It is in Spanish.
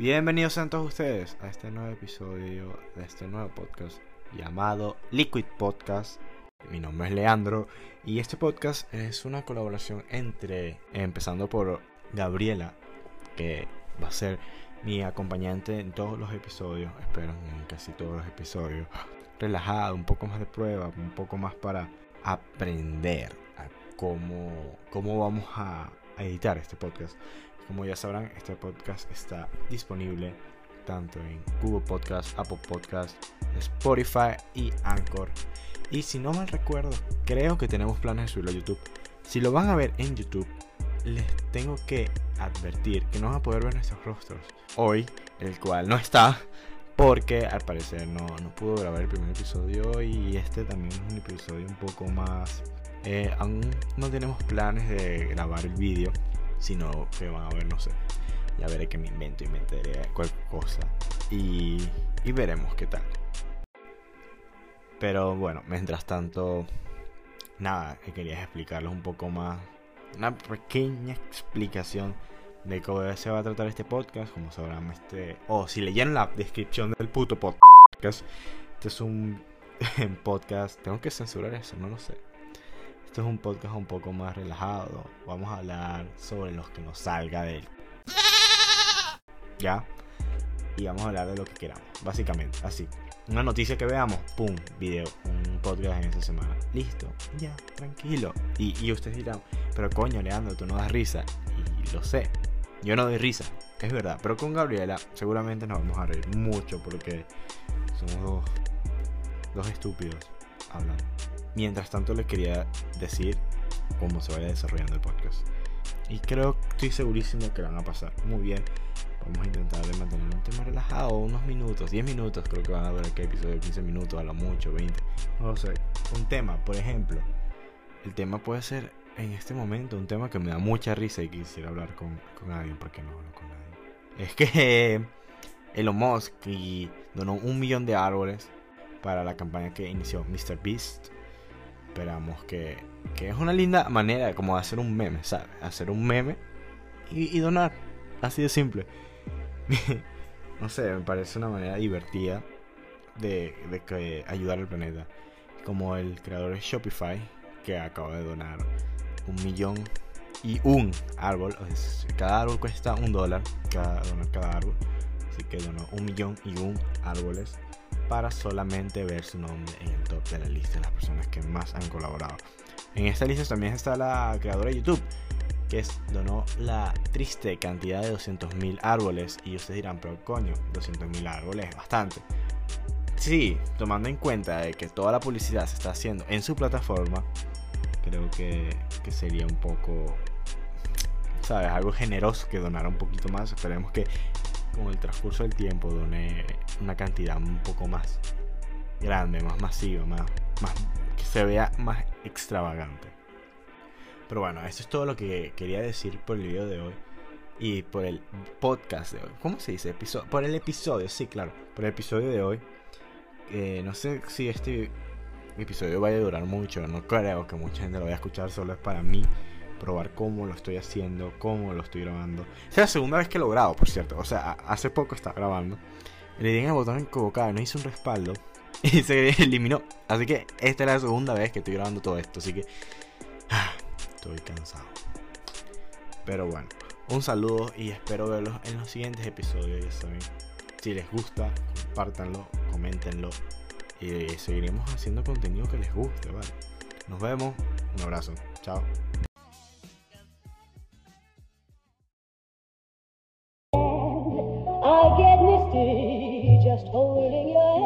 Bienvenidos a todos ustedes a este nuevo episodio de este nuevo podcast llamado Liquid Podcast. Mi nombre es Leandro y este podcast es una colaboración entre, empezando por Gabriela, que va a ser mi acompañante en todos los episodios, espero en casi todos los episodios, relajado, un poco más de prueba, un poco más para aprender a cómo, cómo vamos a, editar este podcast. Como ya sabrán, este podcast está disponible tanto en Google Podcast, Apple Podcast, Spotify y Anchor. Y si no mal recuerdo, creo que tenemos planes de subirlo a YouTube. Si lo van a ver en YouTube, les tengo que advertir que no van a poder ver nuestros rostros hoy, el cual no está, porque al parecer no, no pudo grabar el primer episodio y este también es un episodio un poco más... Eh, aún no tenemos planes de grabar el vídeo, sino que van a ver, no sé. Ya veré que me invento y meteré cualquier cosa. Y, y veremos qué tal. Pero bueno, mientras tanto, nada, quería explicarles un poco más. Una pequeña explicación de cómo se va a tratar este podcast, como sabrán, este, o si leyeron la descripción del puto podcast, este es un podcast, tengo que censurar eso, no lo sé. Este es un podcast un poco más relajado, vamos a hablar sobre los que nos salga de él. ¿Ya? Y vamos a hablar de lo que queramos, básicamente, así. Una noticia que veamos, pum, video, un podcast en esa semana. Listo, ya, tranquilo. Y, y ustedes dirán, pero coño, Leandro, tú no das risa. Y lo sé, yo no doy risa, es verdad. Pero con Gabriela seguramente nos vamos a reír mucho porque somos dos, dos estúpidos hablando. Mientras tanto les quería decir cómo se vaya desarrollando el podcast. Y creo, estoy segurísimo que van a pasar muy bien. Vamos a intentar mantener un tema relajado, unos minutos, 10 minutos, creo que van a durar el episodio, 15 minutos, a lo mucho, 20, no sé. Un tema, por ejemplo, el tema puede ser en este momento un tema que me da mucha risa y quisiera hablar con, con alguien, porque no hablo con nadie. Es que Elon Musk donó un millón de árboles para la campaña que inició Mr. Esperamos que, que es una linda manera como de hacer un meme, ¿sabes? Hacer un meme y, y donar. Así de simple. no sé, me parece una manera divertida de, de que ayudar al planeta. Como el creador de Shopify, que acaba de donar un millón y un árbol. cada árbol cuesta un dólar, cada, donar cada árbol. Así que donó un millón y un árboles para solamente ver su nombre en el top de la lista de las personas que más han colaborado. En esta lista también está la creadora de YouTube, que donó la triste cantidad de 200.000 árboles. Y ustedes dirán, pero coño, 200.000 árboles es bastante. Sí, tomando en cuenta de que toda la publicidad se está haciendo en su plataforma, creo que, que sería un poco, ¿sabes? Algo generoso que donara un poquito más. Esperemos que con el transcurso del tiempo done una cantidad un poco más grande, más masiva, más, más que se vea más extravagante. Pero bueno, eso es todo lo que quería decir por el video de hoy y por el podcast de hoy. ¿Cómo se dice? por el episodio, sí, claro, por el episodio de hoy. Eh, no sé si este episodio vaya a durar mucho, no creo que mucha gente lo vaya a escuchar, solo es para mí probar cómo lo estoy haciendo, cómo lo estoy grabando. Es la segunda vez que lo grabo, por cierto. O sea, hace poco estaba grabando. Le di en el botón equivocado, no hice un respaldo y se eliminó. Así que esta es la segunda vez que estoy grabando todo esto. Así que estoy cansado. Pero bueno, un saludo y espero verlos en los siguientes episodios. Ya saben, si les gusta, compártanlo, coméntenlo y seguiremos haciendo contenido que les guste, ¿vale? Nos vemos, un abrazo, chao. Misty just holding your